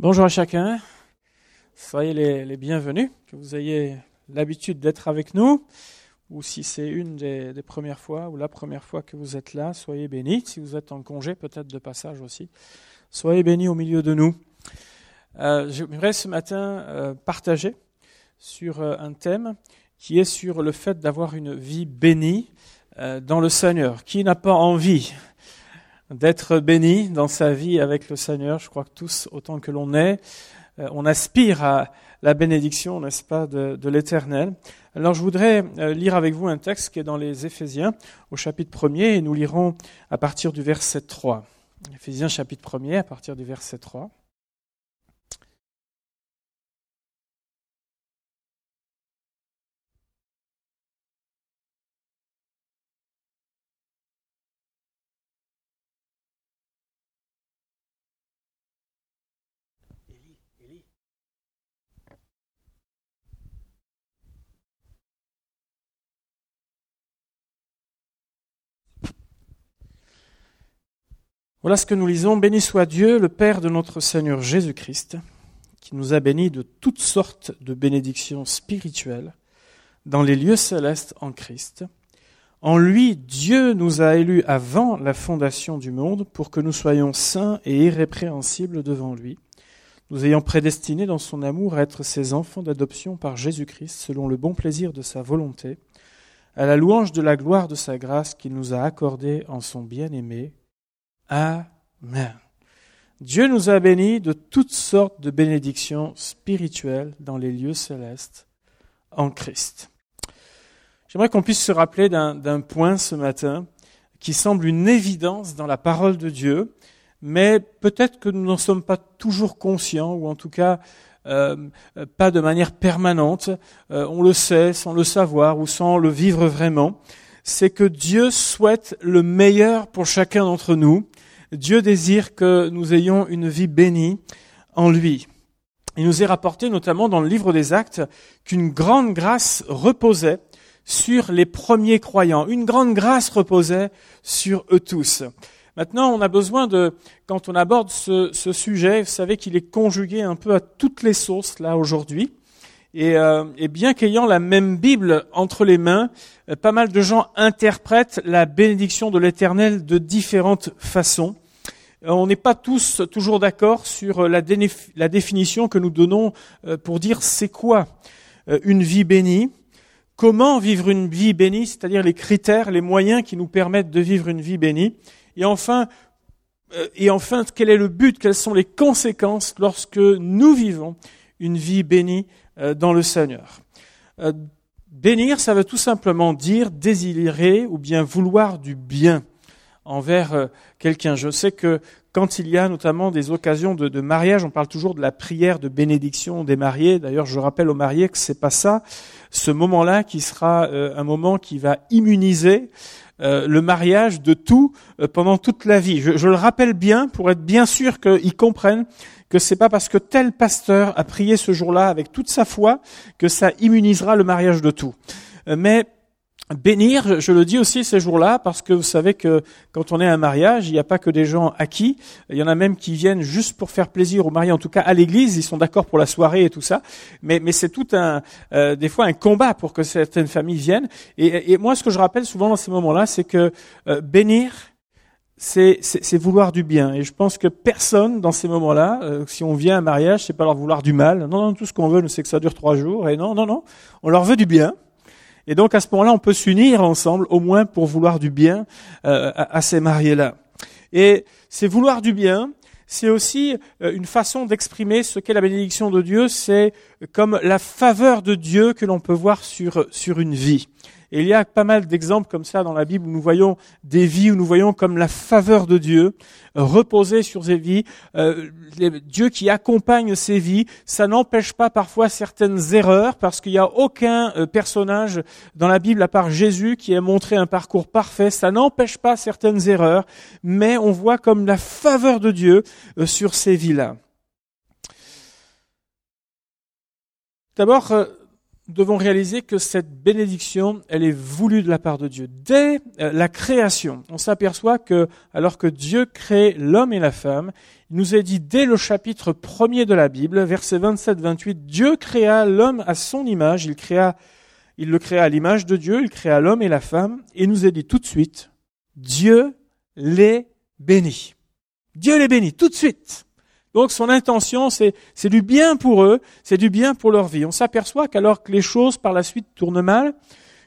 Bonjour à chacun, soyez les, bienvenus, que vous ayez l'habitude d'être avec nous, ou si c'est une des, premières fois ou la première fois que vous êtes là, soyez bénis. Si vous êtes en congé, peut-être de passage aussi, soyez bénis au milieu de nous. Euh, J'aimerais ce matin euh, partager sur euh, un thème qui est sur le fait d'avoir une vie bénie euh, dans le Seigneur. Qui n'a pas envie d'être béni dans sa vie avec le Seigneur. Je crois que tous, autant que l'on est, euh, on aspire à la bénédiction, n'est-ce pas, de, l'Éternel. Alors je voudrais euh, lire avec vous un texte qui est dans les Éphésiens au chapitre 1er et nous lirons à partir du verset 3. Éphésiens chapitre 1er à partir du verset 3. Voilà ce que nous lisons. Béni soit Dieu, le Père de notre Seigneur Jésus-Christ, qui nous a bénis de toutes sortes de bénédictions spirituelles dans les lieux célestes en Christ. En lui, Dieu nous a élus avant la fondation du monde pour que nous soyons saints et irrépréhensibles devant lui, nous ayant prédestinés dans son amour à être ses enfants d'adoption par Jésus-Christ selon le bon plaisir de sa volonté, à la louange de la gloire de sa grâce qu'il nous a accordée en son bien-aimé Amen. Dieu nous a bénis de toutes sortes de bénédictions spirituelles dans les lieux célestes en Christ. J'aimerais qu'on puisse se rappeler d'un point ce matin qui semble une évidence dans la parole de Dieu, mais peut-être que nous n'en sommes pas toujours conscients, ou en tout cas euh, pas de manière permanente. Euh, on le sait sans le savoir ou sans le vivre vraiment. C'est que Dieu souhaite le meilleur pour chacun d'entre nous Dieu désire que nous ayons une vie bénie en lui. Il nous est rapporté notamment dans le livre des actes qu'une grande grâce reposait sur les premiers croyants. Une grande grâce reposait sur eux tous. Maintenant, on a besoin de, quand on aborde ce, sujet, vous savez qu'il est conjugué un peu à toutes les sources là aujourd'hui. Et, euh, et, bien qu'ayant la même Bible entre les mains, euh, pas mal de gens interprètent la bénédiction de l'Éternel de différentes façons. Euh, on n'est pas tous toujours d'accord sur la, définition que nous donnons pour dire c'est quoi une vie bénie, comment vivre une vie bénie, c'est-à-dire les critères, les moyens qui nous permettent de vivre une vie bénie, et enfin, quel est le but, quelles sont les conséquences lorsque nous vivons une vie bénie dans le Seigneur. Euh, bénir, ça veut tout simplement dire désirer ou bien vouloir du bien envers euh, quelqu'un. Je sais que quand il y a notamment des occasions de, mariage, on parle toujours de la prière de bénédiction des mariés. D'ailleurs, je rappelle aux mariés que c'est pas ça. Ce moment-là qui sera un moment qui va immuniser le mariage de tout pendant toute la vie. Je, le rappelle bien pour être bien sûr qu'ils comprennent que c'est pas parce que tel pasteur a prié ce jour-là avec toute sa foi que ça immunisera le mariage de tout. Euh, mais bénir, je le dis aussi ces jours-là, parce que vous savez que quand on est à un mariage, il n'y a pas que des gens acquis, il y en a même qui viennent juste pour faire plaisir au marié, en tout cas à l'église, ils sont d'accord pour la soirée et tout ça, mais, mais c'est tout un, euh, des fois un combat pour que certaines familles viennent. Et, et moi, ce que je rappelle souvent dans ces moments-là, c'est que euh, bénir, c'est vouloir du bien. Et je pense que personne, dans ces moments-là, euh, si on vient à un mariage, c'est pas leur vouloir du mal. Non, non, tout ce qu'on veut, c'est que ça dure trois jours. Et non, non, non, on leur veut du bien. Et donc à ce moment-là, on peut s'unir ensemble, au moins pour vouloir du bien euh, à, à, ces mariés-là. Et c'est vouloir du bien, c'est aussi euh, une façon d'exprimer ce qu'est la bénédiction de Dieu. C'est comme la faveur de Dieu que l'on peut voir sur sur une vie. Il y a pas mal d'exemples comme ça dans la Bible où nous voyons des vies, où nous voyons comme la faveur de Dieu euh, reposer sur ces vies, euh, Dieu qui accompagne ces vies. Ça n'empêche pas parfois certaines erreurs parce qu'il n'y a aucun euh, personnage dans la Bible à part Jésus qui ait montré un parcours parfait. Ça n'empêche pas certaines erreurs, mais on voit comme la faveur de Dieu sur ces vies-là. D'abord, nous devons réaliser que cette bénédiction, elle est voulue de la part de Dieu. Dès euh, la création, on s'aperçoit que, alors que Dieu crée l'homme et la femme, il nous est dit dès le chapitre premier de la Bible, verset 27-28, Dieu créa l'homme à son image, il créa, il le créa à l'image de Dieu, il créa l'homme et la femme, et il nous est dit tout de suite, Dieu les bénit. Dieu les bénit tout de suite. Donc son intention, c'est, du bien pour eux, c'est du bien pour leur vie. On s'aperçoit qu'alors que les choses par la suite tournent mal,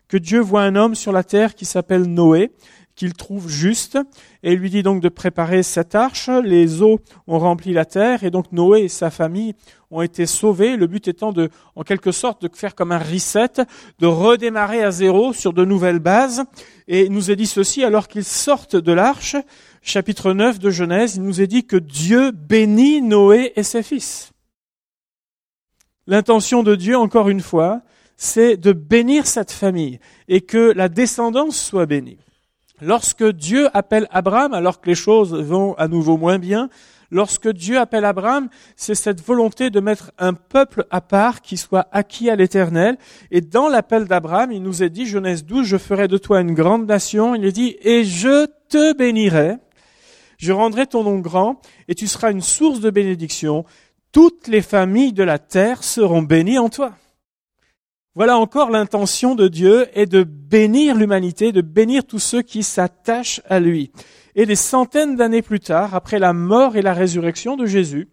que Dieu voit un homme sur la terre qui s'appelle Noé, qu'il trouve juste, et il lui dit donc de préparer cette arche. Les eaux ont rempli la terre, et donc Noé et sa famille ont été sauvés. Le but étant de, en quelque sorte, de faire comme un reset, de redémarrer à zéro sur de nouvelles bases. Et il nous est dit ceci, alors qu'ils sortent de l'arche, chapitre 9 de Genèse, il nous est dit que Dieu bénit Noé et ses fils. L'intention de Dieu, encore une fois, c'est de bénir cette famille et que la descendance soit bénie. Lorsque Dieu appelle Abraham, alors que les choses vont à nouveau moins bien, lorsque Dieu appelle Abraham, c'est cette volonté de mettre un peuple à part qui soit acquis à l'éternel. Et dans l'appel d'Abraham, il nous est dit, Genèse 12, je ferai de toi une grande nation. Il est dit, et je te bénirai je rendrai ton nom grand, et tu seras une source de bénédiction. Toutes les familles de la terre seront bénies en toi. Voilà encore l'intention de Dieu est de bénir l'humanité, de bénir tous ceux qui s'attachent à lui. Et des centaines d'années plus tard, après la mort et la résurrection de Jésus,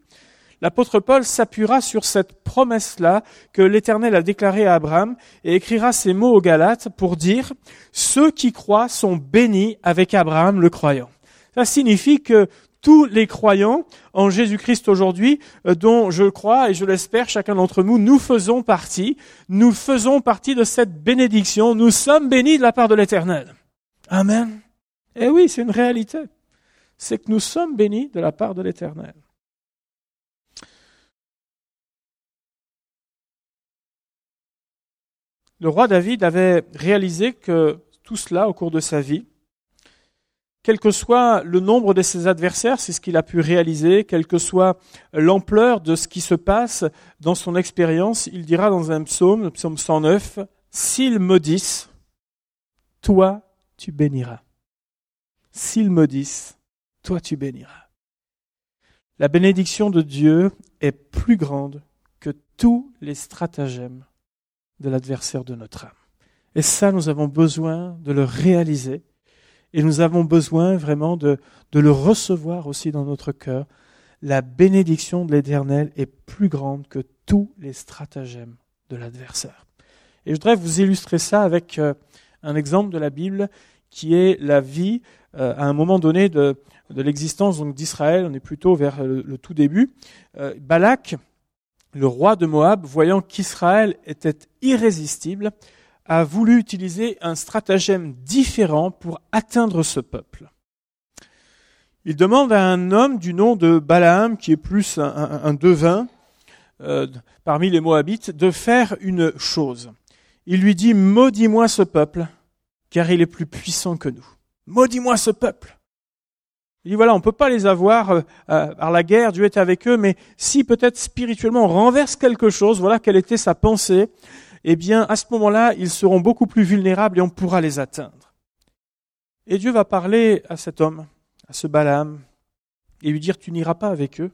l'apôtre Paul s'appuiera sur cette promesse-là que l'Éternel a déclarée à Abraham et écrira ces mots aux Galates pour dire, ceux qui croient sont bénis avec Abraham le croyant. Ça signifie que tous les croyants en Jésus-Christ aujourd'hui, euh, dont je crois et je l'espère chacun d'entre nous, nous faisons partie, nous faisons partie de cette bénédiction, nous sommes bénis de la part de l'Éternel. Amen. Eh oui, c'est une réalité. C'est que nous sommes bénis de la part de l'Éternel. Le roi David avait réalisé que tout cela au cours de sa vie, quel que soit le nombre de ses adversaires, c'est ce qu'il a pu réaliser, quelle que soit l'ampleur de ce qui se passe dans son expérience, il dira dans un psaume, le psaume 109, S'ils maudissent, toi tu béniras. S'ils maudissent, toi tu béniras. La bénédiction de Dieu est plus grande que tous les stratagèmes de l'adversaire de notre âme. Et ça, nous avons besoin de le réaliser et nous avons besoin vraiment de, de le recevoir aussi dans notre cœur. La bénédiction de l'Éternel est plus grande que tous les stratagèmes de l'adversaire. Et je voudrais vous illustrer ça avec euh, un exemple de la Bible qui est la vie euh, à un moment donné de, de l'existence d'Israël. On est plutôt vers le, tout début. Euh, Balak, le roi de Moab, voyant qu'Israël était irrésistible, a voulu utiliser un stratagème différent pour atteindre ce peuple. Il demande à un homme du nom de Balaam, qui est plus un, devin euh, parmi les Moabites, de faire une chose. Il lui dit, maudis-moi ce peuple, car il est plus puissant que nous. Maudis-moi ce peuple. Il dit, voilà, on ne peut pas les avoir euh, par la guerre, Dieu est avec eux, mais si peut-être spirituellement on renverse quelque chose, voilà quelle était sa pensée, eh bien, à ce moment-là, ils seront beaucoup plus vulnérables et on pourra les atteindre. Et Dieu va parler à cet homme, à ce Balaam, et lui dire, tu n'iras pas avec eux,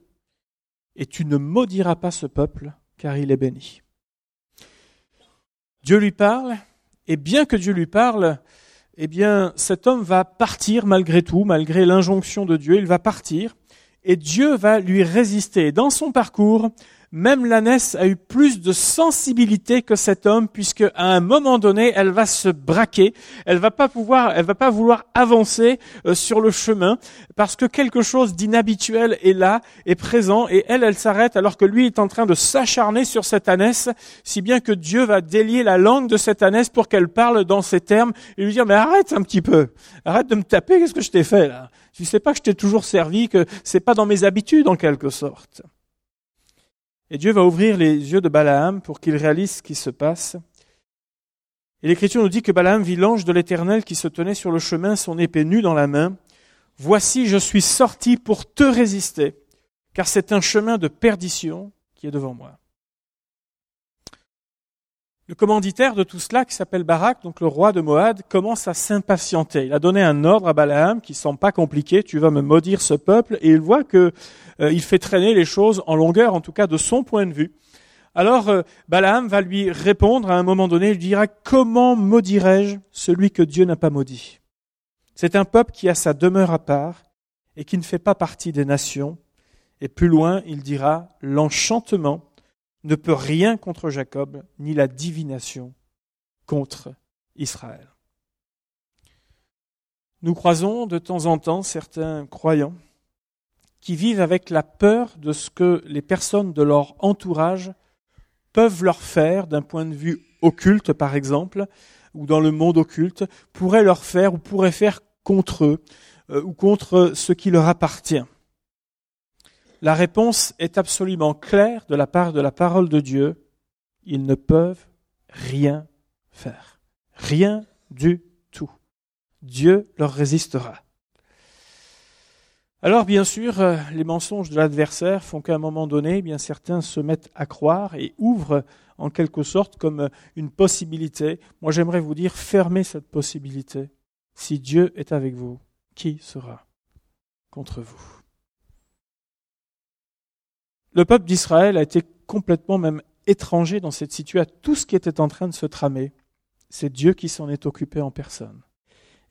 et tu ne maudiras pas ce peuple, car il est béni. Dieu lui parle, et bien que Dieu lui parle, eh bien, cet homme va partir malgré tout, malgré l'injonction de Dieu, il va partir, et Dieu va lui résister. Dans son parcours, même l'ânesse a eu plus de sensibilité que cet homme, puisque à un moment donné, elle va se braquer, elle va pas pouvoir, elle va pas vouloir avancer euh, sur le chemin, parce que quelque chose d'inhabituel est là, est présent, et elle, elle s'arrête alors que lui est en train de s'acharner sur cette ânesse, si bien que Dieu va délier la langue de cette ânesse pour qu'elle parle dans ces termes, et lui dire, mais arrête un petit peu, arrête de me taper, qu'est-ce que je t'ai fait là? Tu sais pas que je t'ai toujours servi, que c'est pas dans mes habitudes en quelque sorte. Et Dieu va ouvrir les yeux de Balaam pour qu'il réalise ce qui se passe. Et l'Écriture nous dit que Balaam vit l'ange de l'Éternel qui se tenait sur le chemin, son épée nue dans la main. Voici, je suis sorti pour te résister, car c'est un chemin de perdition qui est devant moi. Le commanditaire de tout cela, qui s'appelle Barak, donc le roi de Moab, commence à s'impatienter. Il a donné un ordre à Balaam qui semble pas compliqué. Tu vas me maudire ce peuple, et il voit que euh, il fait traîner les choses en longueur, en tout cas de son point de vue. Alors euh, Balaam va lui répondre à un moment donné. Il dira comment maudirais-je celui que Dieu n'a pas maudit? C'est un peuple qui a sa demeure à part et qui ne fait pas partie des nations. Et plus loin, il dira l'enchantement ne peut rien contre Jacob, ni la divination contre Israël. Nous croisons de temps en temps certains croyants qui vivent avec la peur de ce que les personnes de leur entourage peuvent leur faire d'un point de vue occulte, par exemple, ou dans le monde occulte, pourraient leur faire ou pourraient faire contre eux, euh, ou contre ce qui leur appartient. La réponse est absolument claire de la part de la parole de Dieu. Ils ne peuvent rien faire. Rien du tout. Dieu leur résistera. Alors bien sûr, euh, les mensonges de l'adversaire font qu'à un moment donné, eh bien certains se mettent à croire et ouvrent en quelque sorte comme une possibilité. Moi j'aimerais vous dire, fermez cette possibilité. Si Dieu est avec vous, qui sera contre vous? Le peuple d'Israël a été complètement même étranger dans cette situation, à tout ce qui était en train de se tramer. C'est Dieu qui s'en est occupé en personne.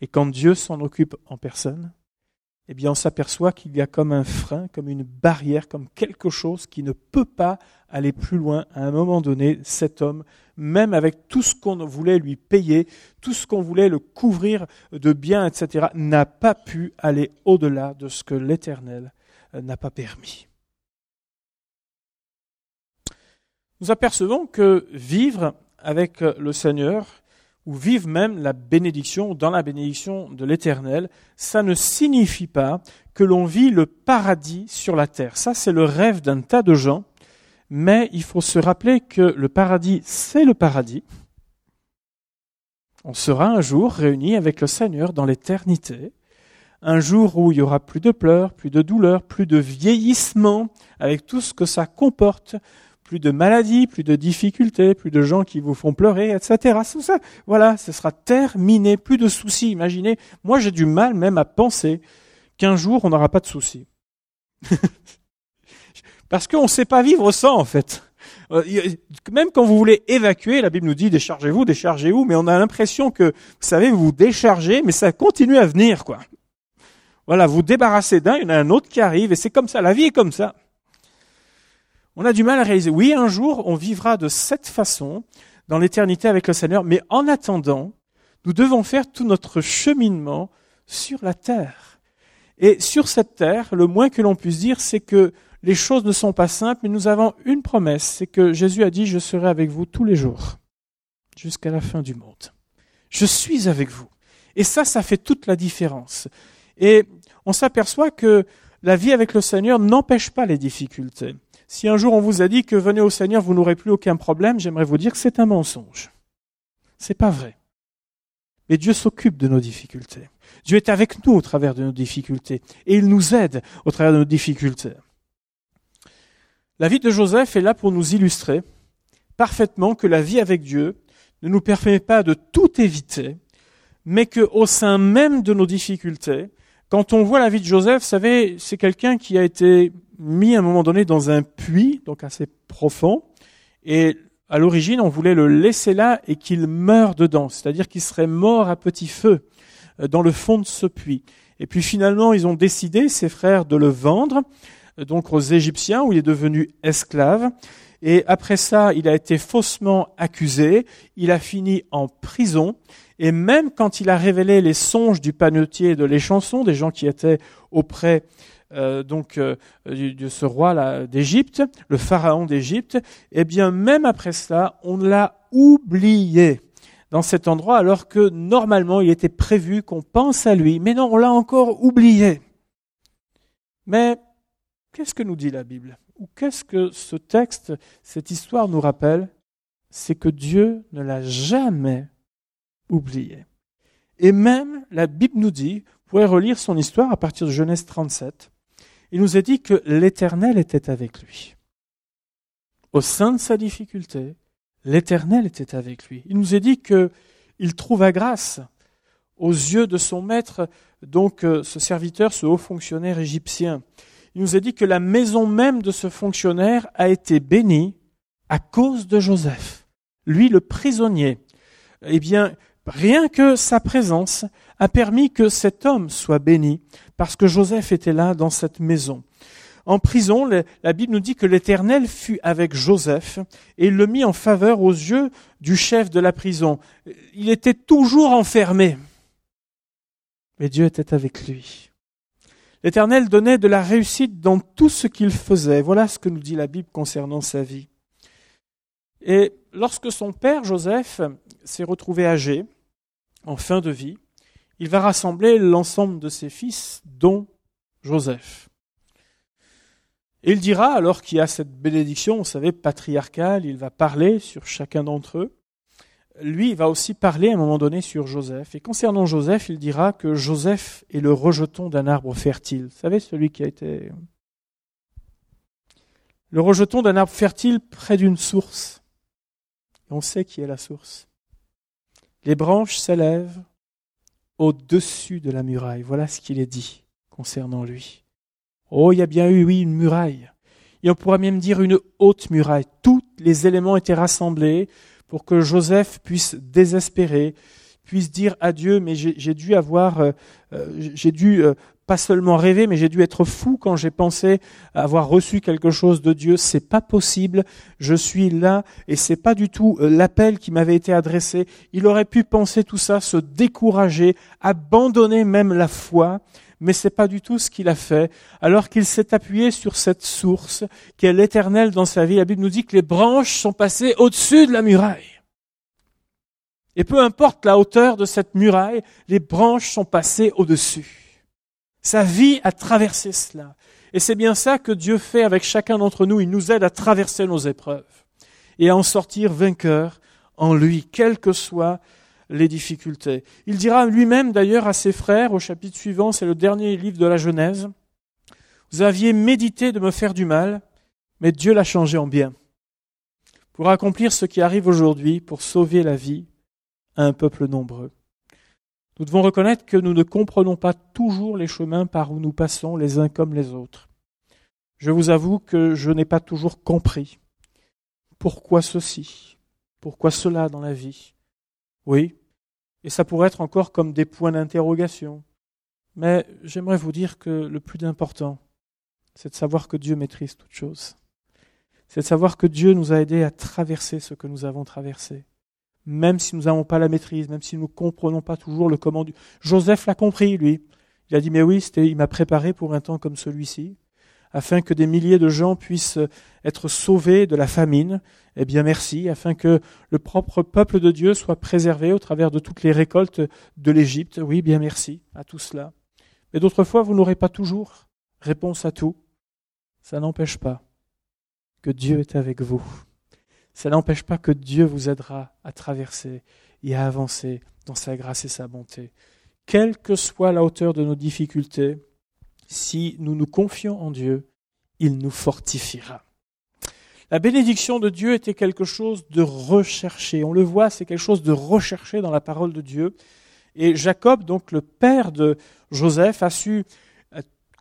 Et quand Dieu s'en occupe en personne, eh bien on s'aperçoit qu'il y a comme un frein, comme une barrière, comme quelque chose qui ne peut pas aller plus loin. À un moment donné, cet homme, même avec tout ce qu'on voulait lui payer, tout ce qu'on voulait le couvrir de biens, etc., n'a pas pu aller au-delà de ce que l'Éternel n'a pas permis. Nous apercevons que vivre avec le Seigneur, ou vivre même la bénédiction, dans la bénédiction de l'Éternel, ça ne signifie pas que l'on vit le paradis sur la terre. Ça, c'est le rêve d'un tas de gens, mais il faut se rappeler que le paradis, c'est le paradis. On sera un jour réunis avec le Seigneur dans l'éternité, un jour où il y aura plus de pleurs, plus de douleurs, plus de vieillissement, avec tout ce que ça comporte, plus de maladies, plus de difficultés, plus de gens qui vous font pleurer, etc. ça, voilà, ce sera terminé, plus de soucis. Imaginez, moi j'ai du mal même à penser qu'un jour on n'aura pas de soucis. Parce qu'on ne sait pas vivre sans, en fait. Euh, même quand vous voulez évacuer, la Bible nous dit déchargez-vous, déchargez-vous, mais on a l'impression que, vous savez, vous vous déchargez, mais ça continue à venir, quoi. Voilà, vous débarrassez d'un, il y en a un autre qui arrive, et c'est comme ça, la vie est comme ça on a du mal à réaliser. Oui, un jour, on vivra de cette façon dans l'éternité avec le Seigneur, mais en attendant, nous devons faire tout notre cheminement sur la terre. Et sur cette terre, le moins que l'on puisse dire, c'est que les choses ne sont pas simples, mais nous avons une promesse, c'est que Jésus a dit, je serai avec vous tous les jours, jusqu'à la fin du monde. Je suis avec vous. Et ça, ça fait toute la différence. Et on s'aperçoit que la vie avec le Seigneur n'empêche pas les difficultés. Si un jour on vous a dit que venez au Seigneur, vous n'aurez plus aucun problème, j'aimerais vous dire que c'est un mensonge. C'est pas vrai. Mais Dieu s'occupe de nos difficultés. Dieu est avec nous au travers de nos difficultés. Et il nous aide au travers de nos difficultés. La vie de Joseph est là pour nous illustrer parfaitement que la vie avec Dieu ne nous permet pas de tout éviter, mais que au sein même de nos difficultés, quand on voit la vie de Joseph, vous savez, c'est quelqu'un qui a été mis à un moment donné dans un puits, donc assez profond, et à l'origine, on voulait le laisser là et qu'il meure dedans, c'est-à-dire qu'il serait mort à petit feu euh, dans le fond de ce puits. Et puis finalement, ils ont décidé, ses frères, de le vendre euh, donc aux Égyptiens, où il est devenu esclave. Et après ça, il a été faussement accusé, il a fini en prison, et même quand il a révélé les songes du panetier de les chansons, des gens qui étaient auprès euh, donc euh, de ce roi d'Égypte, le pharaon d'Égypte, eh bien même après cela, on l'a oublié dans cet endroit alors que normalement il était prévu qu'on pense à lui. Mais non, on l'a encore oublié. Mais qu'est-ce que nous dit la Bible? Ou qu'est-ce que ce texte, cette histoire nous rappelle? C'est que Dieu ne l'a jamais oublié. Et même la Bible nous dit, vous pouvez relire son histoire à partir de Genèse 37, il nous a dit que l'Éternel était avec lui. Au sein de sa difficulté, l'Éternel était avec lui. Il nous est dit qu'il trouva grâce aux yeux de son maître, donc euh, ce serviteur, ce haut fonctionnaire égyptien. Il nous est dit que la maison même de ce fonctionnaire a été bénie à cause de Joseph. Lui, le prisonnier. Eh bien, rien que sa présence a permis que cet homme soit béni, parce que Joseph était là dans cette maison. En prison, la Bible nous dit que l'Éternel fut avec Joseph et le mit en faveur aux yeux du chef de la prison. Il était toujours enfermé, mais Dieu était avec lui. L'Éternel donnait de la réussite dans tout ce qu'il faisait. Voilà ce que nous dit la Bible concernant sa vie. Et lorsque son père Joseph s'est retrouvé âgé, en fin de vie, il va rassembler l'ensemble de ses fils, dont Joseph. Et il dira, alors qu'il y a cette bénédiction, vous savez, patriarcale, il va parler sur chacun d'entre eux. Lui, va aussi parler à un moment donné sur Joseph. Et concernant Joseph, il dira que Joseph est le rejeton d'un arbre fertile. Vous savez, celui qui a été... Le rejeton d'un arbre fertile près d'une source. On sait qui est la source. Les branches s'élèvent au-dessus de la muraille. Voilà ce qu'il est dit concernant lui. Oh, il y a bien eu, oui, une muraille. Et on pourrait même dire une haute muraille. Tous les éléments étaient rassemblés pour que Joseph puisse désespérer, puisse dire à Dieu, mais j'ai dû avoir, euh, euh, j'ai dû euh, pas seulement rêver, mais j'ai dû être fou quand j'ai pensé avoir reçu quelque chose de Dieu. C'est pas possible. Je suis là et c'est pas du tout l'appel qui m'avait été adressé. Il aurait pu penser tout ça, se décourager, abandonner même la foi mais c'est pas du tout ce qu'il a fait, alors qu'il s'est appuyé sur cette source qui est l'éternel dans sa vie. La Bible nous dit que les branches sont passées au-dessus de la muraille. Et peu importe la hauteur de cette muraille, les branches sont passées au-dessus. Sa vie a traversé cela. Et c'est bien ça que Dieu fait avec chacun d'entre nous. Il nous aide à traverser nos épreuves et à en sortir vainqueur en lui, quel que soit les difficultés. Il dira lui-même d'ailleurs à ses frères au chapitre suivant, c'est le dernier livre de la Genèse, Vous aviez médité de me faire du mal, mais Dieu l'a changé en bien, pour accomplir ce qui arrive aujourd'hui, pour sauver la vie à un peuple nombreux. Nous devons reconnaître que nous ne comprenons pas toujours les chemins par où nous passons les uns comme les autres. Je vous avoue que je n'ai pas toujours compris pourquoi ceci, pourquoi cela dans la vie. Oui, et ça pourrait être encore comme des points d'interrogation. Mais j'aimerais vous dire que le plus important, c'est de savoir que Dieu maîtrise toutes choses. C'est de savoir que Dieu nous a aidés à traverser ce que nous avons traversé. Même si nous n'avons pas la maîtrise, même si nous ne comprenons pas toujours le comment. Joseph l'a compris, lui. Il a dit, mais oui, il m'a préparé pour un temps comme celui-ci afin que des milliers de gens puissent être sauvés de la famine. Eh bien, merci, afin que le propre peuple de Dieu soit préservé au travers de toutes les récoltes de l'Égypte. Oui, bien merci à tout cela. Mais d'autres fois, vous n'aurez pas toujours réponse à tout. Ça n'empêche pas que Dieu est avec vous. Ça n'empêche pas que Dieu vous aidera à traverser et à avancer dans sa grâce et sa bonté. Quelle que soit la hauteur de nos difficultés, si nous nous confions en Dieu, il nous fortifiera. La bénédiction de Dieu était quelque chose de recherché. On le voit, c'est quelque chose de recherché dans la parole de Dieu. Et Jacob, donc le père de Joseph, a su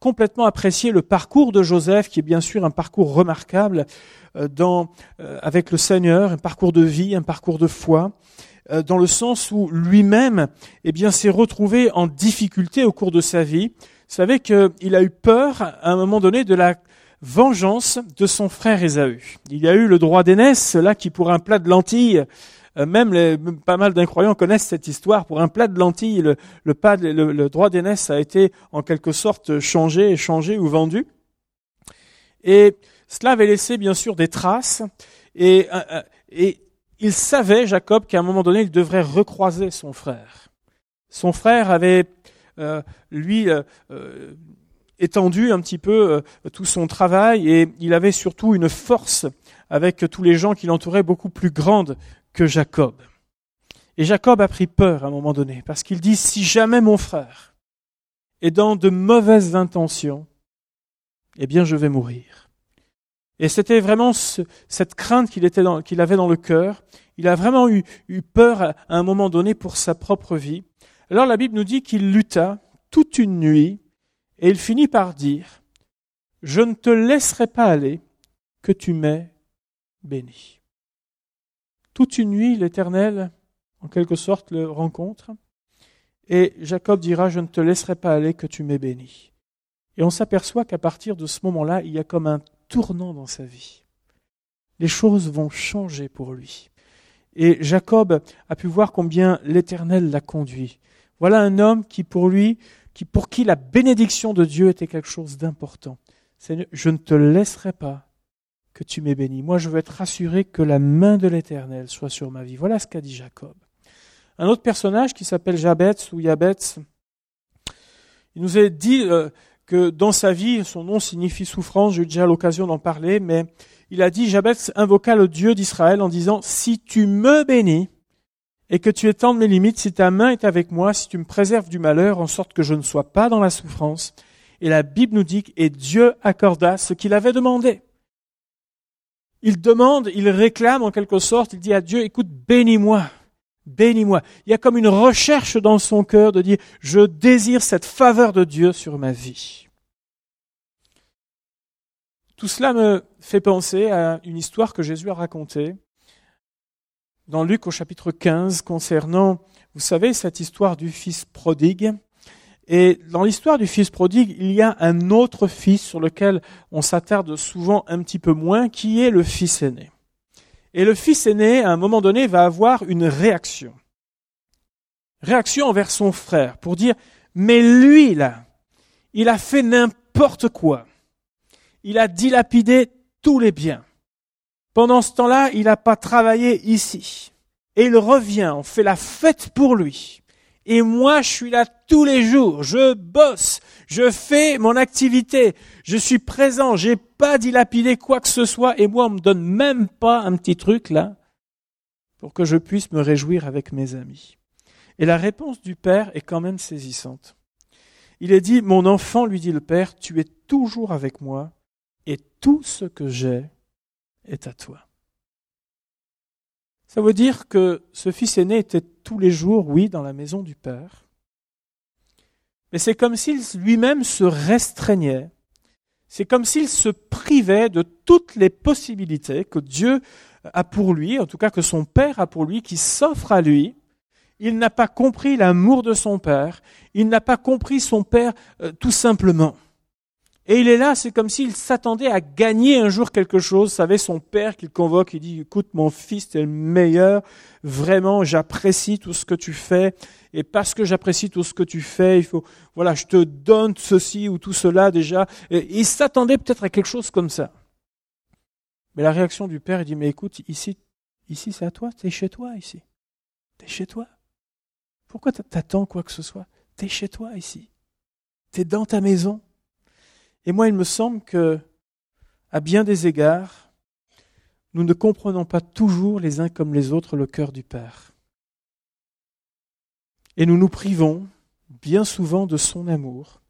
complètement apprécier le parcours de Joseph, qui est bien sûr un parcours remarquable euh, dans, euh, avec le Seigneur, un parcours de vie, un parcours de foi, dans le sens où lui-même, eh bien, s'est retrouvé en difficulté au cours de sa vie. Vous savez qu'il a eu peur à un moment donné de la vengeance de son frère Ésaü. Il a eu le droit d'aînesse, là qui pour un plat de lentilles, euh, même les, pas mal d'incroyants connaissent cette histoire, pour un plat de lentilles, le, le, droit d'aînesse a été en quelque sorte changé, échangé ou vendu. Et cela avait laissé bien sûr des traces, et, euh, euh, et il savait, Jacob, qu'à un moment donné, il devrait recroiser son frère. Son frère avait euh, lui euh, euh, étendu un petit peu tout son travail et il avait surtout une force avec tous les gens qui l'entouraient beaucoup plus grande que Jacob. Et Jacob a pris peur à un moment donné parce qu'il dit si jamais mon frère est dans de mauvaises intentions, eh bien je vais mourir. Et c'était vraiment cette crainte qu'il avait dans le cœur. Il a vraiment eu, eu peur à, à un moment donné pour sa propre vie. Alors la Bible nous dit qu'il lutta toute une nuit et il finit par dire, je ne te laisserai pas aller que tu m'aies béni. Toute une nuit, l'Éternel, en quelque sorte, le rencontre, et Jacob dira, je ne te laisserai pas aller que tu m'aies béni. Et on s'aperçoit qu'à partir de ce moment-là, il y a comme un tournant dans sa vie. Les choses vont changer pour lui. Et Jacob a pu voir combien l'Éternel l'a conduit. Voilà un homme qui, pour lui, qui, pour qui la bénédiction de Dieu était quelque chose d'important. Je ne te laisserai pas que tu m'aies béni. Moi, je veux être rassuré que la main de l'Éternel soit sur ma vie. Voilà ce qu'a dit Jacob. Un autre personnage qui s'appelle Jabetz ou Yabetz, il nous a dit euh, que dans sa vie, son nom signifie souffrance, j'ai eu déjà l'occasion d'en parler, mais il a dit, Jabetz invoqua le Dieu d'Israël en disant, si tu me bénis, et que tu étendes mes limites, si ta main est avec moi, si tu me préserves du malheur, en sorte que je ne sois pas dans la souffrance. Et la Bible nous dit, et Dieu accorda ce qu'il avait demandé. Il demande, il réclame en quelque sorte, il dit à Dieu, écoute, bénis-moi, bénis-moi. Il y a comme une recherche dans son cœur de dire, je désire cette faveur de Dieu sur ma vie. Tout cela me fait penser à une histoire que Jésus a racontée dans Luc au chapitre 15 concernant, vous savez, cette histoire du fils prodigue. Et dans l'histoire du fils prodigue, il y a un autre fils sur lequel on s'attarde souvent un petit peu moins, qui est le fils aîné. Et le fils aîné, à un moment donné, va avoir une réaction. Réaction envers son frère pour dire, mais lui, là, il a fait n'importe quoi. Il a dilapidé tous les biens. Pendant ce temps-là, il n'a pas travaillé ici. Et il revient, on fait la fête pour lui. Et moi, je suis là tous les jours, je bosse, je fais mon activité, je suis présent, j'ai pas dilapidé quoi que ce soit, et moi, on me donne même pas un petit truc là, pour que je puisse me réjouir avec mes amis. Et la réponse du père est quand même saisissante. Il est dit, mon enfant, lui dit le père, tu es toujours avec moi, et tout ce que j'ai est à toi. Ça veut dire que ce fils aîné était tous les jours, oui, dans la maison du Père. Mais c'est comme s'il lui-même se restreignait. C'est comme s'il se privait de toutes les possibilités que Dieu a pour lui, en tout cas que son Père a pour lui, qui s'offrent à lui. Il n'a pas compris l'amour de son Père. Il n'a pas compris son Père euh, tout simplement. Et il est là, c'est comme s'il s'attendait à gagner un jour quelque chose. Vous savez, son père qu'il convoque, il dit, écoute, mon fils, tu es le meilleur. Vraiment, j'apprécie tout ce que tu fais. Et parce que j'apprécie tout ce que tu fais, il faut, voilà, je te donne ceci ou tout cela déjà. Et il s'attendait peut-être à quelque chose comme ça. Mais la réaction du père, il dit, mais écoute, ici, ici, c'est à toi. T'es chez toi, ici. T'es chez toi. Pourquoi t'attends quoi que ce soit? T'es chez toi, ici. T'es dans ta maison. Et moi, il me semble que, à bien des égards, nous ne comprenons pas toujours les uns comme les autres le cœur du Père. Et nous nous privons bien souvent de son amour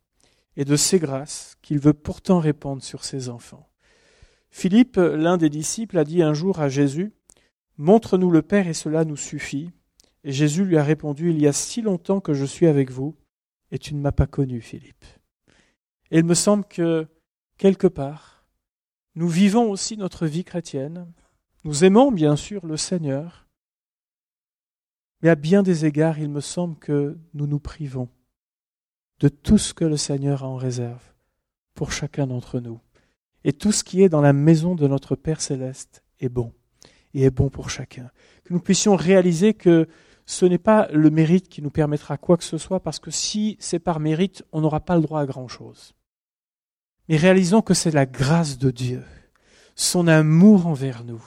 et de ses grâces qu'il veut pourtant répandre sur ses enfants. Philippe, l'un des disciples, a dit un jour à Jésus, Montre-nous le Père et cela nous suffit. Et Jésus lui a répondu, Il y a si longtemps que je suis avec vous, et tu ne m'as pas connu, Philippe. Et il me semble que, quelque part, nous vivons aussi notre vie chrétienne. Nous aimons bien sûr le Seigneur, mais à bien des égards, il me semble que nous nous privons de tout ce que le Seigneur a en réserve pour chacun d'entre nous. Et tout ce qui est dans la maison de notre Père céleste est bon, et est bon pour chacun. Que nous puissions réaliser que ce n'est pas le mérite qui nous permettra quoi que ce soit, parce que si c'est par mérite, on n'aura pas le droit à grand-chose. Mais réalisons que c'est la grâce de Dieu, son amour envers nous,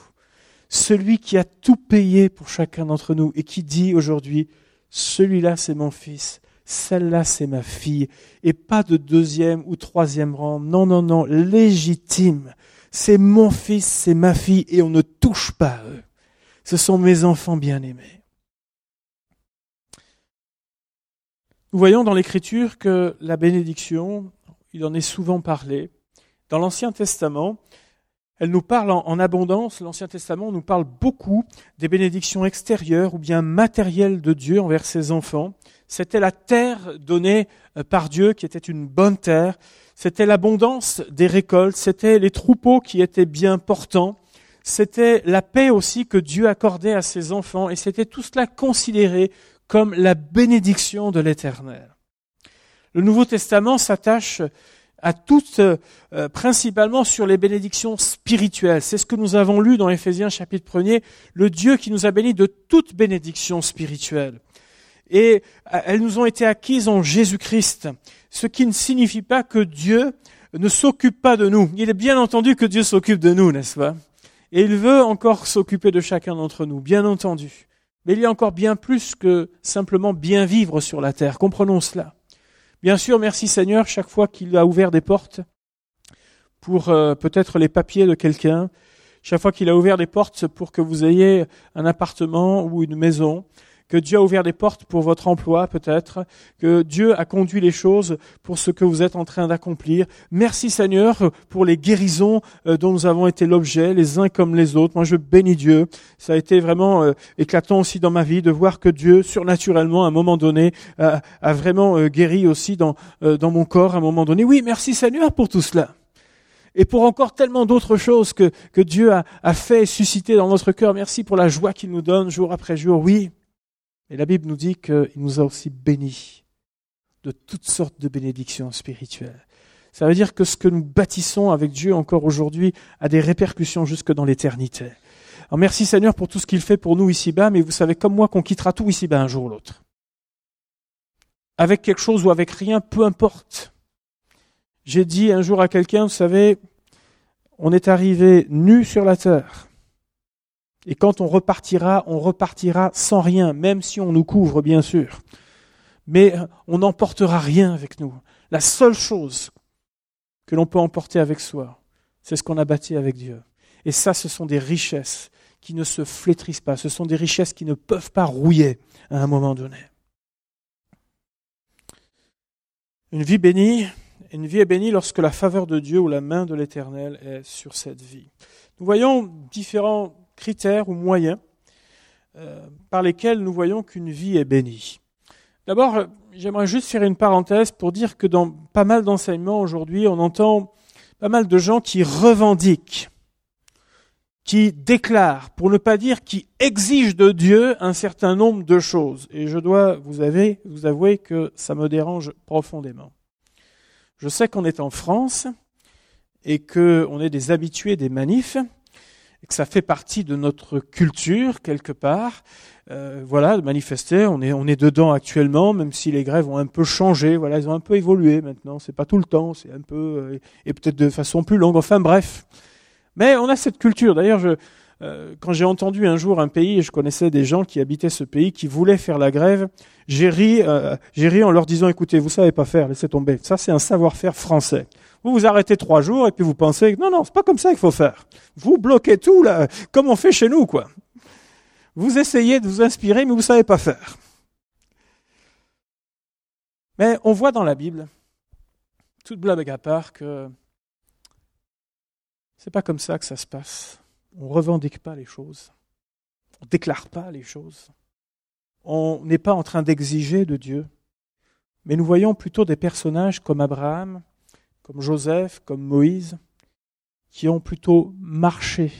celui qui a tout payé pour chacun d'entre nous et qui dit aujourd'hui, celui-là c'est mon fils, celle-là c'est ma fille, et pas de deuxième ou troisième rang, non, non, non, légitime, c'est mon fils, c'est ma fille, et on ne touche pas à eux. Ce sont mes enfants bien-aimés. Nous voyons dans l'Écriture que la bénédiction il en est souvent parlé. Dans l'Ancien Testament, Elle nous parle en, abondance, l'Ancien Testament nous parle beaucoup des bénédictions extérieures ou bien matérielles de Dieu envers ses enfants. C'était la terre donnée euh, par Dieu qui était une bonne terre, c'était l'abondance des récoltes, c'était les troupeaux qui étaient bien portants, c'était la paix aussi que Dieu accordait à ses enfants et c'était tout cela considéré comme la bénédiction de l'Éternel. Le Nouveau Testament s'attache à toutes, euh, principalement sur les bénédictions spirituelles. C'est ce que nous avons lu dans Éphésiens chapitre 1er, le Dieu qui nous a bénis de toutes bénédictions spirituelles. Et euh, elles nous ont été acquises en Jésus-Christ, ce qui ne signifie pas que Dieu ne s'occupe pas de nous. Il est bien entendu que Dieu s'occupe de nous, n'est-ce pas? Et il veut encore s'occuper de chacun d'entre nous, bien entendu. Mais il y a encore bien plus que simplement bien vivre sur la terre. Comprenons cela. Bien sûr, merci Seigneur, chaque fois qu'il a ouvert des portes pour euh, peut-être les papiers de quelqu'un, chaque fois qu'il a ouvert des portes pour que vous ayez un appartement ou une maison, que Dieu a ouvert des portes pour votre emploi peut-être, que Dieu a conduit les choses pour ce que vous êtes en train d'accomplir. Merci Seigneur pour les guérisons euh, dont nous avons été l'objet, les uns comme les autres. Moi je bénis Dieu. Ça a été vraiment euh, éclatant aussi dans ma vie de voir que Dieu, surnaturellement, à un moment donné, a, vraiment euh, guéri aussi dans, mon corps à un moment donné. Oui, merci Seigneur pour tout cela et pour encore tellement d'autres choses que, Dieu a, a fait et suscité dans notre cœur. Merci pour la joie qu'il nous donne jour après jour. Oui, et la Bible nous dit qu'il nous a aussi bénis de toutes sortes de bénédictions spirituelles. Ça veut dire que ce que nous bâtissons avec Dieu encore aujourd'hui a des répercussions jusque dans l'éternité. Alors merci Seigneur pour tout ce qu'il fait pour nous ici-bas, mais vous savez comme moi qu'on quittera tout ici-bas un jour ou l'autre. Avec quelque chose ou avec rien, peu importe. J'ai dit un jour à quelqu'un, vous savez, on est arrivé nu sur la terre. Et quand on repartira, on repartira sans rien, même si on nous couvre, bien sûr. Mais on n'emportera rien avec nous. La seule chose que l'on peut emporter avec soi, c'est ce qu'on a bâti avec Dieu. Et ça, ce sont des richesses qui ne se flétrissent pas. Ce sont des richesses qui ne peuvent pas rouiller à un moment donné. Une vie bénie, une vie est bénie lorsque la faveur de Dieu ou la main de l'Éternel est sur cette vie. Nous voyons différents critères ou moyens euh, par lesquels nous voyons qu'une vie est bénie. D'abord, j'aimerais juste faire une parenthèse pour dire que dans pas mal d'enseignements aujourd'hui, on entend pas mal de gens qui revendiquent, qui déclarent, pour ne pas dire qui exigent de Dieu un certain nombre de choses. Et je dois vous avouer que ça me dérange profondément. Je sais qu'on est en France et qu'on est des habitués des manifs, que ça fait partie de notre culture quelque part. Euh, voilà, de manifester. On est, on est dedans actuellement, même si les grèves ont un peu changé. Voilà, ils ont un peu évolué maintenant. C'est pas tout le temps, c'est un peu euh, et peut-être de façon plus longue. Enfin bref. Mais on a cette culture. D'ailleurs, je, euh, quand j'ai entendu un jour un pays, et je connaissais des gens qui habitaient ce pays, qui voulaient faire la grève, j'ai ri, euh, j'ai ri en leur disant, écoutez, vous savez pas faire, laissez tomber. Ça, c'est un savoir-faire français. Vous vous arrêtez trois jours et puis vous pensez, non, non, c'est pas comme ça qu'il faut faire. Vous bloquez tout, là, comme on fait chez nous, quoi. Vous essayez de vous inspirer, mais vous savez pas faire. Mais on voit dans la Bible, toute blague à part, que c'est pas comme ça que ça se passe on ne revendique pas les choses, on ne déclare pas les choses, on n'est pas en train d'exiger de Dieu, mais nous voyons plutôt des personnages comme Abraham, comme Joseph, comme Moïse, qui ont plutôt marché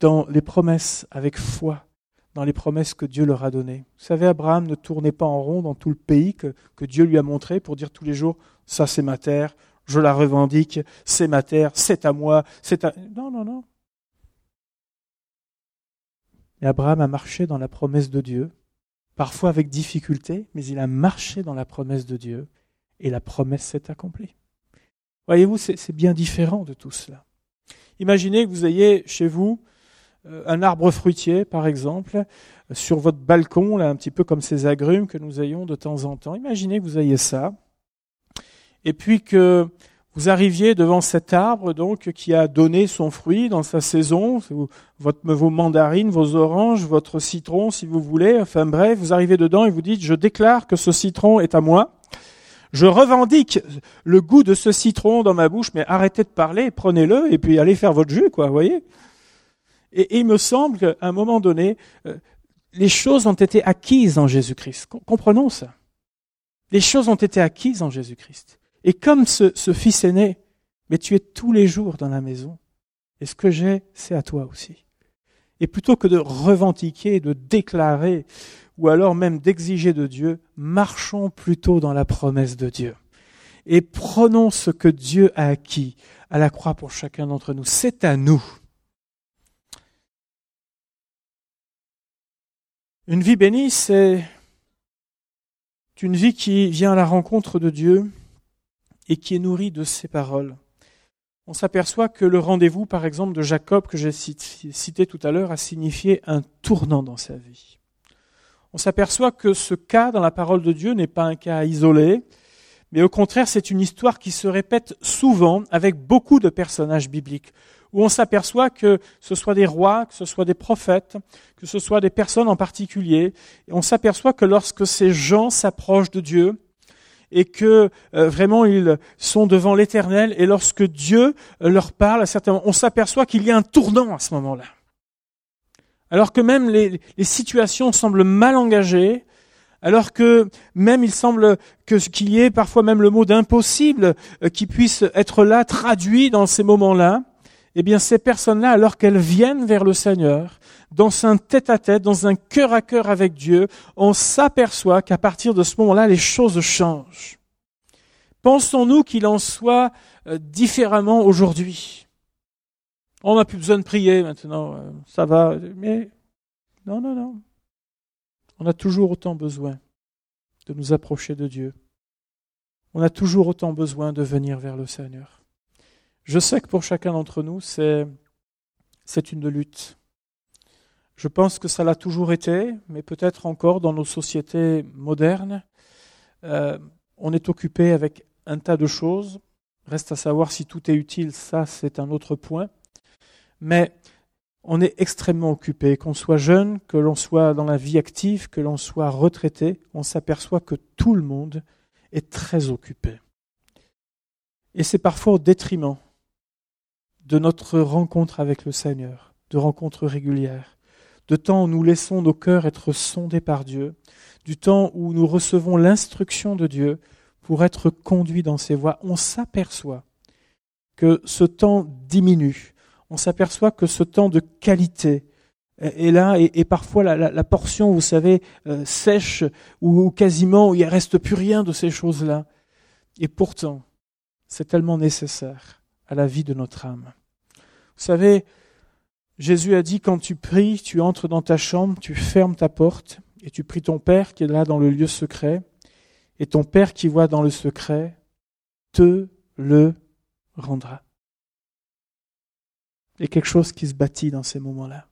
dans les promesses avec foi, dans les promesses que Dieu leur a données. Vous savez, Abraham ne tournait pas en rond dans tout le pays que, Dieu lui a montré pour dire tous les jours, ça c'est ma terre, je la revendique, c'est ma terre, c'est à moi, c'est à... Non, non, non. Abraham a marché dans la promesse de Dieu, parfois avec difficulté, mais il a marché dans la promesse de Dieu, et la promesse s'est accomplie. Voyez-vous, c'est bien différent de tout cela. Imaginez que vous ayez chez vous euh, un arbre fruitier, par exemple, sur votre balcon, là, un petit peu comme ces agrumes que nous ayons de temps en temps. Imaginez que vous ayez ça, et puis que vous arriviez devant cet arbre donc qui a donné son fruit dans sa saison, vos mandarines, vos oranges, votre citron si vous voulez, enfin bref, vous arrivez dedans et vous dites je déclare que ce citron est à moi. Je revendique le goût de ce citron dans ma bouche, mais arrêtez de parler, prenez-le et puis allez faire votre jus, quoi, voyez et, il me semble qu'à un moment donné, euh, les choses ont été acquises en Jésus-Christ. Comprenons ça. Les choses ont été acquises en Jésus-Christ. Et comme ce, ce fils aîné, mais tu es tous les jours dans la maison, et ce que j'ai, c'est à toi aussi. Et plutôt que de revendiquer, de déclarer, ou alors même d'exiger de Dieu, marchons plutôt dans la promesse de Dieu. Et prenons ce que Dieu a acquis à la croix pour chacun d'entre nous. C'est à nous. Une vie bénie, c'est une vie qui vient à la rencontre de Dieu et qui est nourrie de ses paroles. On s'aperçoit que le rendez-vous, par exemple, de Jacob, que j'ai cité tout à l'heure, a signifié un tournant dans sa vie on s'aperçoit que ce cas dans la parole de Dieu n'est pas un cas isolé, mais au contraire, c'est une histoire qui se répète souvent avec beaucoup de personnages bibliques, où on s'aperçoit que ce soit des rois, que ce soit des prophètes, que ce soit des personnes en particulier, et on s'aperçoit que lorsque ces gens s'approchent de Dieu, et que euh, vraiment ils sont devant l'Éternel, et lorsque Dieu leur parle, à certains on s'aperçoit qu'il y a un tournant à ce moment-là. Alors que même les, situations semblent mal engagées, alors que même il semble que qu'il y ait parfois même le mot d'impossible euh, qui puisse être là traduit dans ces moments-là, eh bien ces personnes-là, alors qu'elles viennent vers le Seigneur, dans un tête-à-tête, dans un cœur à cœur avec Dieu, on s'aperçoit qu'à partir de ce moment-là, les choses changent. Pensons-nous qu'il en soit euh, différemment aujourd'hui? On n'a plus besoin de prier maintenant, euh, ça va. Mais non, non, non. On a toujours autant besoin de nous approcher de Dieu. On a toujours autant besoin de venir vers le Seigneur. Je sais que pour chacun d'entre nous, c'est, une lutte. Je pense que ça l'a toujours été, mais peut-être encore dans nos sociétés modernes. Euh, on est occupé avec un tas de choses. Reste à savoir si tout est utile, ça c'est un autre point mais on est extrêmement occupé, qu'on soit jeune, que l'on soit dans la vie active, que l'on soit retraité, on s'aperçoit que tout le monde est très occupé. Et c'est parfois au détriment de notre rencontre avec le Seigneur, de rencontres régulières, de temps où nous laissons nos cœurs être sondés par Dieu, du temps où nous recevons l'instruction de Dieu pour être conduits dans ses voies, on s'aperçoit que ce temps diminue on s'aperçoit que ce temps de qualité est là et, parfois la, portion, vous savez, euh, sèche ou, quasiment il ne reste plus rien de ces choses-là. Et pourtant, c'est tellement nécessaire à la vie de notre âme. Vous savez, Jésus a dit, quand tu pries, tu entres dans ta chambre, tu fermes ta porte et tu pries ton Père qui est là dans le lieu secret, et ton Père qui voit dans le secret te le rendra. Il y a quelque chose qui se bâtit dans ces moments-là.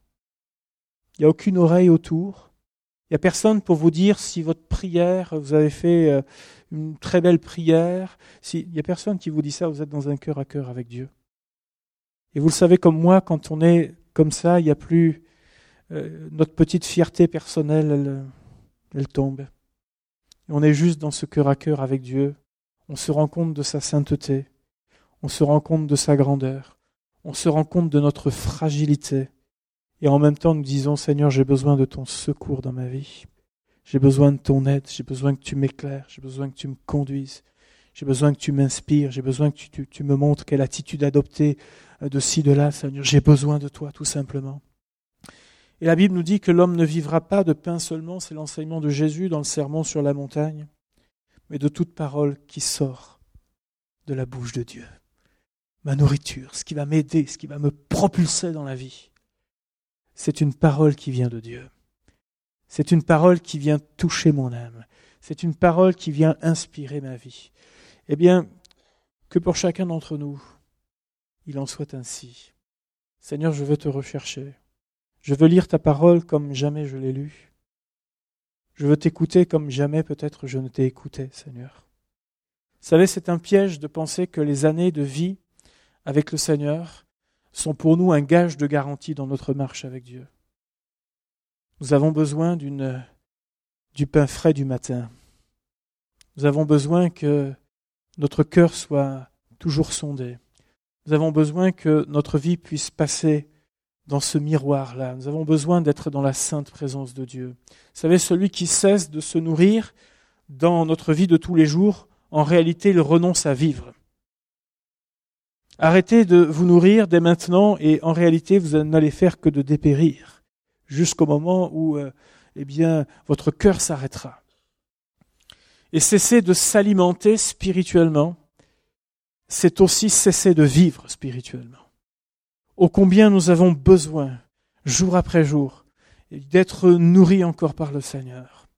Il n'y a aucune oreille autour. Il n'y a personne pour vous dire si votre prière, vous avez fait euh, une très belle prière. Si, il n'y a personne qui vous dit ça, vous êtes dans un cœur à cœur avec Dieu. Et vous le savez comme moi, quand on est comme ça, il n'y a plus euh, notre petite fierté personnelle, elle, elle tombe. On est juste dans ce cœur à cœur avec Dieu. On se rend compte de sa sainteté. On se rend compte de sa grandeur on se rend compte de notre fragilité. Et en même temps, nous disons, Seigneur, j'ai besoin de ton secours dans ma vie. J'ai besoin de ton aide. J'ai besoin que tu m'éclaires. J'ai besoin que tu me conduises. J'ai besoin que tu m'inspires. J'ai besoin que tu, me montres quelle attitude adopter euh, de ci, de là, Seigneur. J'ai besoin de toi, tout simplement. Et la Bible nous dit que l'homme ne vivra pas de pain seulement, c'est l'enseignement de Jésus dans le sermon sur la montagne, mais de toute parole qui sort de la bouche de Dieu ma nourriture, ce qui va m'aider, ce qui va me propulser dans la vie. C'est une parole qui vient de Dieu. C'est une parole qui vient toucher mon âme. C'est une parole qui vient inspirer ma vie. Eh bien, que pour chacun d'entre nous, il en soit ainsi. Seigneur, je veux te rechercher. Je veux lire ta parole comme jamais je l'ai lue. Je veux t'écouter comme jamais peut-être je ne t'ai écouté, Seigneur. Vous savez, c'est un piège de penser que les années de vie avec le Seigneur sont pour nous un gage de garantie dans notre marche avec Dieu. Nous avons besoin du pain frais du matin. Nous avons besoin que notre cœur soit toujours sondé. Nous avons besoin que notre vie puisse passer dans ce miroir-là. Nous avons besoin d'être dans la sainte présence de Dieu. Vous savez, celui qui cesse de se nourrir dans notre vie de tous les jours, en réalité, il renonce à vivre. Arrêtez de vous nourrir dès maintenant et en réalité, vous n'allez faire que de dépérir jusqu'au moment où, euh, eh bien, votre cœur s'arrêtera. Et cesser de s'alimenter spirituellement, c'est aussi cesser de vivre spirituellement. Ô combien nous avons besoin, jour après jour, d'être nourris encore par le Seigneur.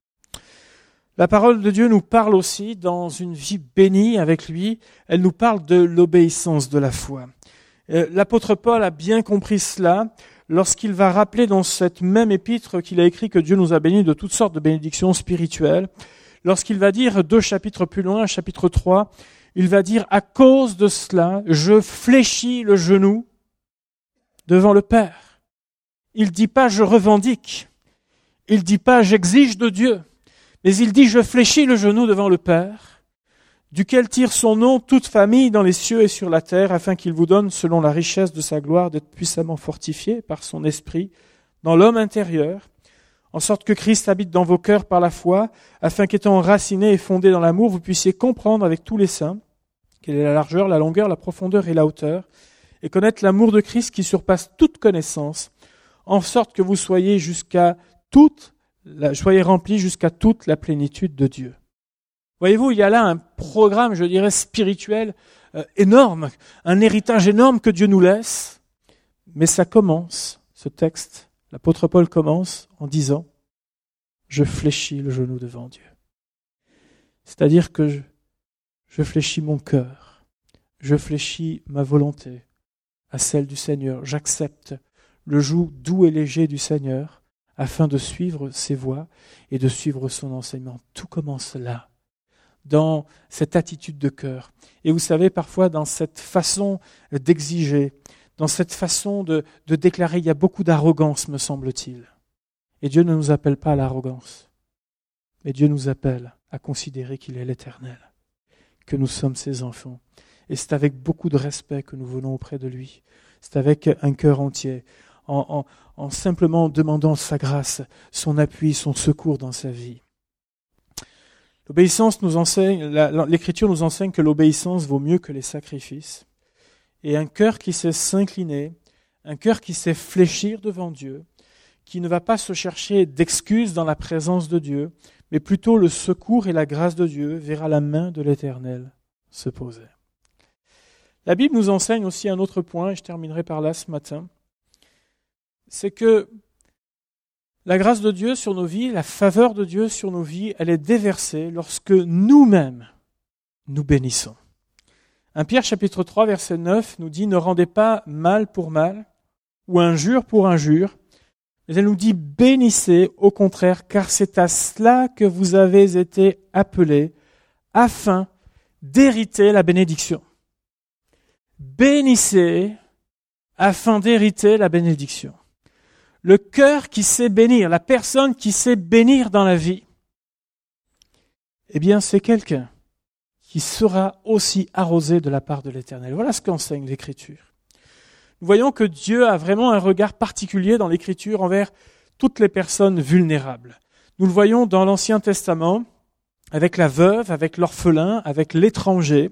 La parole de Dieu nous parle aussi dans une vie bénie avec lui, elle nous parle de l'obéissance de la foi. Euh, l'apôtre Paul a bien compris cela lorsqu'il va rappeler dans cette même épître qu'il a écrit que Dieu nous a bénis de toutes sortes de bénédictions spirituelles. Lorsqu'il va dire deux chapitres plus loin, chapitre 3, il va dire à cause de cela, je fléchis le genou devant le Père. Il dit pas je revendique. Il dit pas j'exige de Dieu. Mais il dit je fléchis le genou devant le Père, duquel tire son nom toute famille dans les cieux et sur la terre, afin qu'il vous donne, selon la richesse de sa gloire, d'être puissamment fortifié par son esprit dans l'homme intérieur, en sorte que Christ habite dans vos cœurs par la foi, afin qu'étant enraciné et fondé dans l'amour, vous puissiez comprendre avec tous les saints quelle est la largeur, la longueur, la profondeur et la hauteur, et connaître l'amour de Christ qui surpasse toute connaissance, en sorte que vous soyez jusqu'à toute, soyez remplis jusqu'à toute la plénitude de Dieu. Voyez-vous, il y a là un programme, je dirais, spirituel euh, énorme, un héritage énorme que Dieu nous laisse, mais ça commence, ce texte, l'apôtre Paul commence en disant, je fléchis le genou devant Dieu. C'est-à-dire que je, fléchis mon cœur, je fléchis ma volonté, à celle du Seigneur. J'accepte le joug doux et léger du Seigneur afin de suivre ses voies et de suivre son enseignement. Tout commence là, dans cette attitude de cœur. Et vous savez, parfois, dans cette façon d'exiger, dans cette façon de déclarer, il y a beaucoup d'arrogance, me semble-t-il. Et Dieu ne nous appelle pas à l'arrogance, mais Dieu nous appelle à considérer qu'il est l'éternel, que nous sommes ses enfants et c'est avec beaucoup de respect que nous venons auprès de lui. C'est avec un cœur entier, en, simplement demandant sa grâce, son appui, son secours dans sa vie. L'obéissance nous enseigne, l'écriture nous enseigne que l'obéissance vaut mieux que les sacrifices. Et un cœur qui sait s'incliner, un cœur qui sait fléchir devant Dieu, qui ne va pas se chercher d'excuses dans la présence de Dieu, mais plutôt le secours et la grâce de Dieu, verra la main de l'Éternel se poser. La Bible nous enseigne aussi un autre point, et je terminerai par là ce matin, c'est que la grâce de Dieu sur nos vies, la faveur de Dieu sur nos vies, elle est déversée lorsque nous-mêmes nous bénissons. Un Pierre chapitre 3 verset 9 nous dit ne rendez pas mal pour mal ou injure pour injure, elle nous dit bénissez au contraire car c'est à cela que vous avez été appelés afin d'hériter la bénédiction bénissez afin d'hériter la bénédiction. Le cœur qui sait bénir, la personne qui sait bénir dans la vie, eh bien c'est quelqu'un qui sera aussi arrosé de la part de l'Éternel. Voilà ce qu'enseigne l'Écriture. Nous voyons que Dieu a vraiment un regard particulier dans l'Écriture envers toutes les personnes vulnérables. Nous le voyons dans l'Ancien Testament avec la veuve, avec l'orphelin, avec l'étranger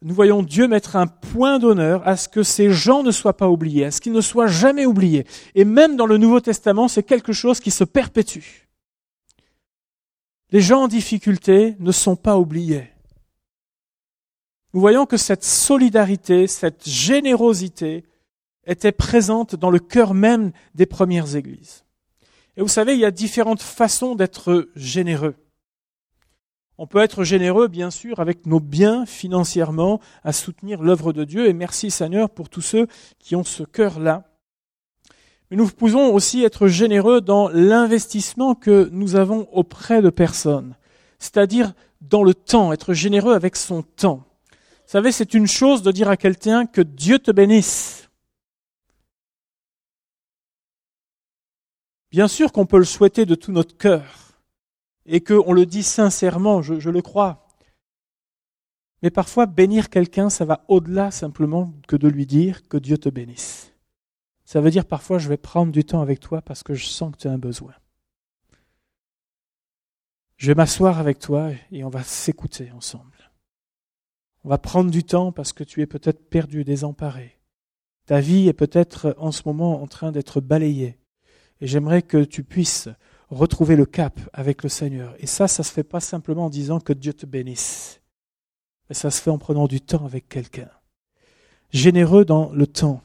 nous voyons Dieu mettre un point d'honneur à ce que ces gens ne soient pas oubliés, à ce qu'ils ne soient jamais oubliés. Et même dans le Nouveau Testament, c'est quelque chose qui se perpétue. Les gens en difficulté ne sont pas oubliés. Nous voyons que cette solidarité, cette générosité était présente dans le cœur même des premières églises. Et vous savez, il y a différentes façons d'être généreux. On peut être généreux, bien sûr, avec nos biens financièrement à soutenir l'œuvre de Dieu. Et merci Seigneur pour tous ceux qui ont ce cœur-là. Mais nous pouvons aussi être généreux dans l'investissement que nous avons auprès de personnes. C'est-à-dire dans le temps, être généreux avec son temps. Vous savez, c'est une chose de dire à quelqu'un que Dieu te bénisse. Bien sûr qu'on peut le souhaiter de tout notre cœur. et qu'on le dit sincèrement, je, je le crois. Mais parfois, bénir quelqu'un, ça va au-delà simplement que de lui dire que Dieu te bénisse. Ça veut dire parfois, je vais prendre du temps avec toi parce que je sens que tu as un besoin. Je vais m'asseoir avec toi et on va s'écouter ensemble. On va prendre du temps parce que tu es peut-être perdu, désemparé. Ta vie est peut-être en ce moment en train d'être balayée. Et j'aimerais que tu puisses retrouver le cap avec le Seigneur. Et ça, ça se fait pas simplement en disant que Dieu te bénisse. Mais ça se fait en prenant du temps avec quelqu'un. Généreux dans le temps.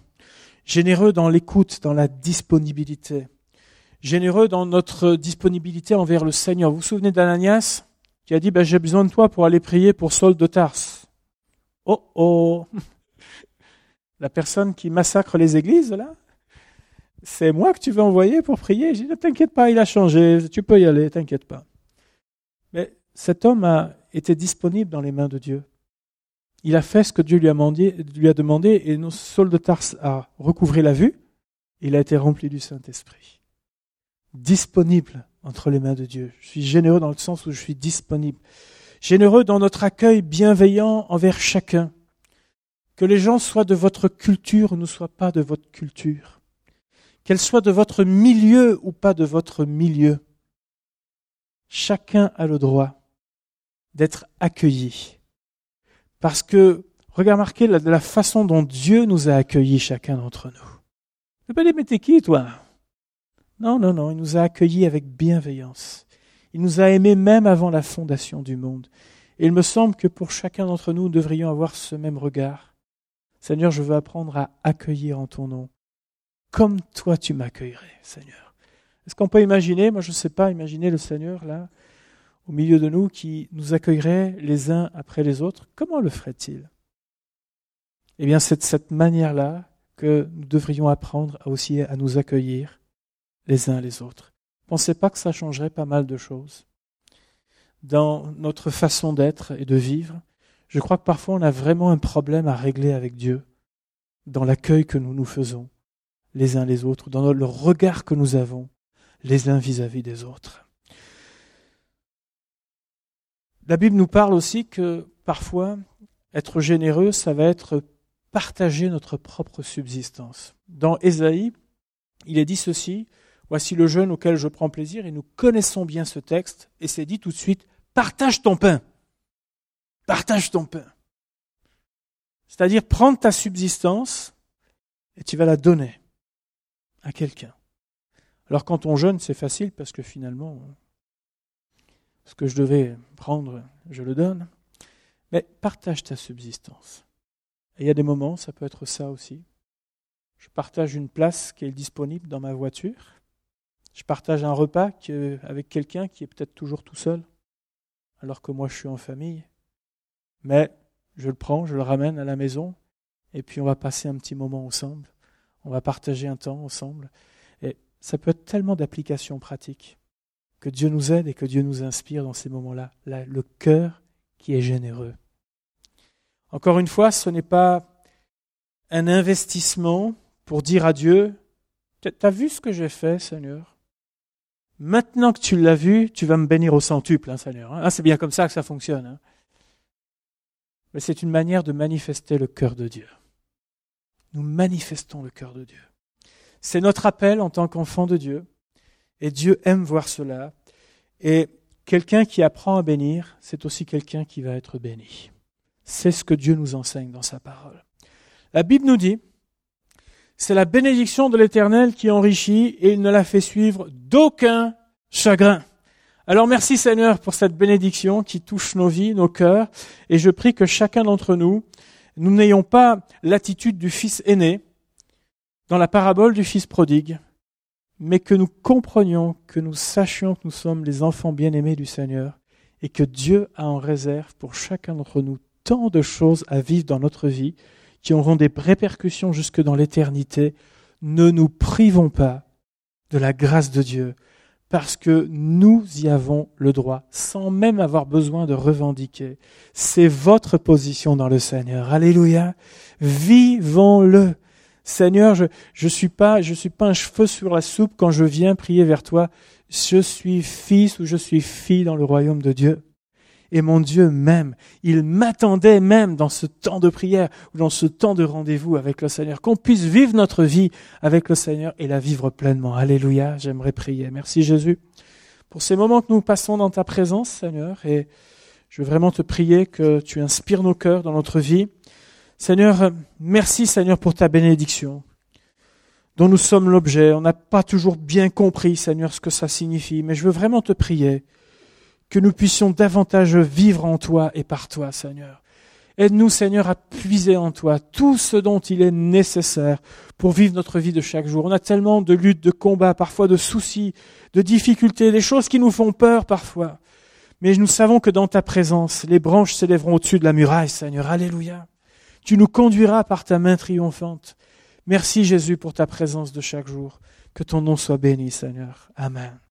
Généreux dans l'écoute, dans la disponibilité. Généreux dans notre disponibilité envers le Seigneur. Vous vous souvenez d'Ananias qui a dit, ben, j'ai besoin de toi pour aller prier pour Saul de Tarse. Oh oh La personne qui massacre les églises, là C'est moi que tu veux envoyer pour prier? J'ai dit, ne t'inquiète pas, il a changé, tu peux y aller, t'inquiète pas. Mais cet homme a été disponible dans les mains de Dieu. Il a fait ce que Dieu lui a, demandé, et nos Saul de Tarse a recouvré la vue. Il a été rempli du Saint-Esprit. Disponible entre les mains de Dieu. Je suis généreux dans le sens où je suis disponible généreux dans notre accueil bienveillant envers chacun. Que les gens soient de votre culture ou ne soient pas de votre culture. Qu'elles soient de votre milieu ou pas de votre milieu. Chacun a le droit d'être accueilli. Parce que, remarquez la, la façon dont Dieu nous a accueillis chacun d'entre nous. Pas dire, mais t'es qui, toi? Non, non, non, il nous a accueillis avec bienveillance. Il nous a aimés même avant la fondation du monde. Et il me semble que pour chacun d'entre nous, nous devrions avoir ce même regard. Seigneur, je veux apprendre à accueillir en ton nom, comme toi tu m'accueillerais, Seigneur. Est-ce qu'on peut imaginer, moi je ne sais pas, imaginer le Seigneur là, au milieu de nous, qui nous accueillerait les uns après les autres Comment le ferait-il? Eh bien, c'est de cette manière-là que nous devrions apprendre aussi à nous accueillir les uns les autres. Pensez pas que ça changerait pas mal de choses dans notre façon d'être et de vivre. Je crois que parfois on a vraiment un problème à régler avec Dieu dans l'accueil que nous nous faisons les uns les autres, dans le regard que nous avons les uns vis-à-vis des autres. La Bible nous parle aussi que parfois être généreux, ça va être partager notre propre subsistance. Dans Ésaïe, il est dit ceci, Voici le jeûne auquel je prends plaisir, et nous connaissons bien ce texte, et c'est dit tout de suite, partage ton pain. Partage ton pain. C'est-à-dire prendre ta subsistance et tu vas la donner à quelqu'un. Alors quand on jeûne, c'est facile parce que finalement, ce que je devais prendre, je le donne. Mais partage ta subsistance. Et il y a des moments, ça peut être ça aussi. Je partage une place qui est disponible dans ma voiture. Je partage un repas avec quelqu'un qui est peut-être toujours tout seul, alors que moi je suis en famille. Mais je le prends, je le ramène à la maison, et puis on va passer un petit moment ensemble. On va partager un temps ensemble. Et ça peut être tellement d'applications pratiques. Que Dieu nous aide et que Dieu nous inspire dans ces moments-là. le cœur qui est généreux. Encore une fois, ce n'est pas un investissement pour dire à Dieu, T'as vu ce que j'ai fait, Seigneur? Maintenant que tu l'as vu, tu vas me bénir au centuple, hein, Seigneur. Hein. Ah, c'est bien comme ça que ça fonctionne. Hein. Mais c'est une manière de manifester le cœur de Dieu. Nous manifestons le cœur de Dieu. C'est notre appel en tant qu'enfant de Dieu. Et Dieu aime voir cela. Et quelqu'un qui apprend à bénir, c'est aussi quelqu'un qui va être béni. C'est ce que Dieu nous enseigne dans sa parole. La Bible nous dit, c'est la bénédiction de l'Éternel qui enrichit et il ne la fait suivre d'aucun chagrin. Alors merci Seigneur pour cette bénédiction qui touche nos vies, nos cœurs, et je prie que chacun d'entre nous, nous n'ayons pas l'attitude du fils aîné dans la parabole du fils prodigue, mais que nous comprenions, que nous sachions que nous sommes les enfants bien-aimés du Seigneur et que Dieu a en réserve pour chacun d'entre nous tant de choses à vivre dans notre vie qui auront des répercussions jusque dans l'éternité, ne nous privons pas de la grâce de Dieu, parce que nous y avons le droit, sans même avoir besoin de revendiquer. C'est votre position dans le Seigneur. Alléluia. Vivons-le. Seigneur, je suis pas je suis pas un cheveu sur la soupe quand je viens prier vers toi. Je suis fils ou je suis fille dans le royaume de Dieu. Et mon Dieu m'aime. Il m'attendait même dans ce temps de prière ou dans ce temps de rendez-vous avec le Seigneur, qu'on puisse vivre notre vie avec le Seigneur et la vivre pleinement. Alléluia. J'aimerais prier. Merci Jésus pour ces moments que nous passons dans ta présence, Seigneur. Et je veux vraiment te prier que tu inspires nos cœurs dans notre vie. Seigneur, merci Seigneur pour ta bénédiction dont nous sommes l'objet. On n'a pas toujours bien compris, Seigneur, ce que ça signifie, mais je veux vraiment te prier que nous puissions davantage vivre en toi et par toi, Seigneur. Aide-nous, Seigneur, à puiser en toi tout ce dont il est nécessaire pour vivre notre vie de chaque jour. On a tellement de luttes, de combats, parfois de soucis, de difficultés, des choses qui nous font peur parfois. Mais nous savons que dans ta présence, les branches s'élèveront au-dessus de la muraille, Seigneur. Alléluia. Tu nous conduiras par ta main triomphante. Merci Jésus pour ta présence de chaque jour. Que ton nom soit béni, Seigneur. Amen.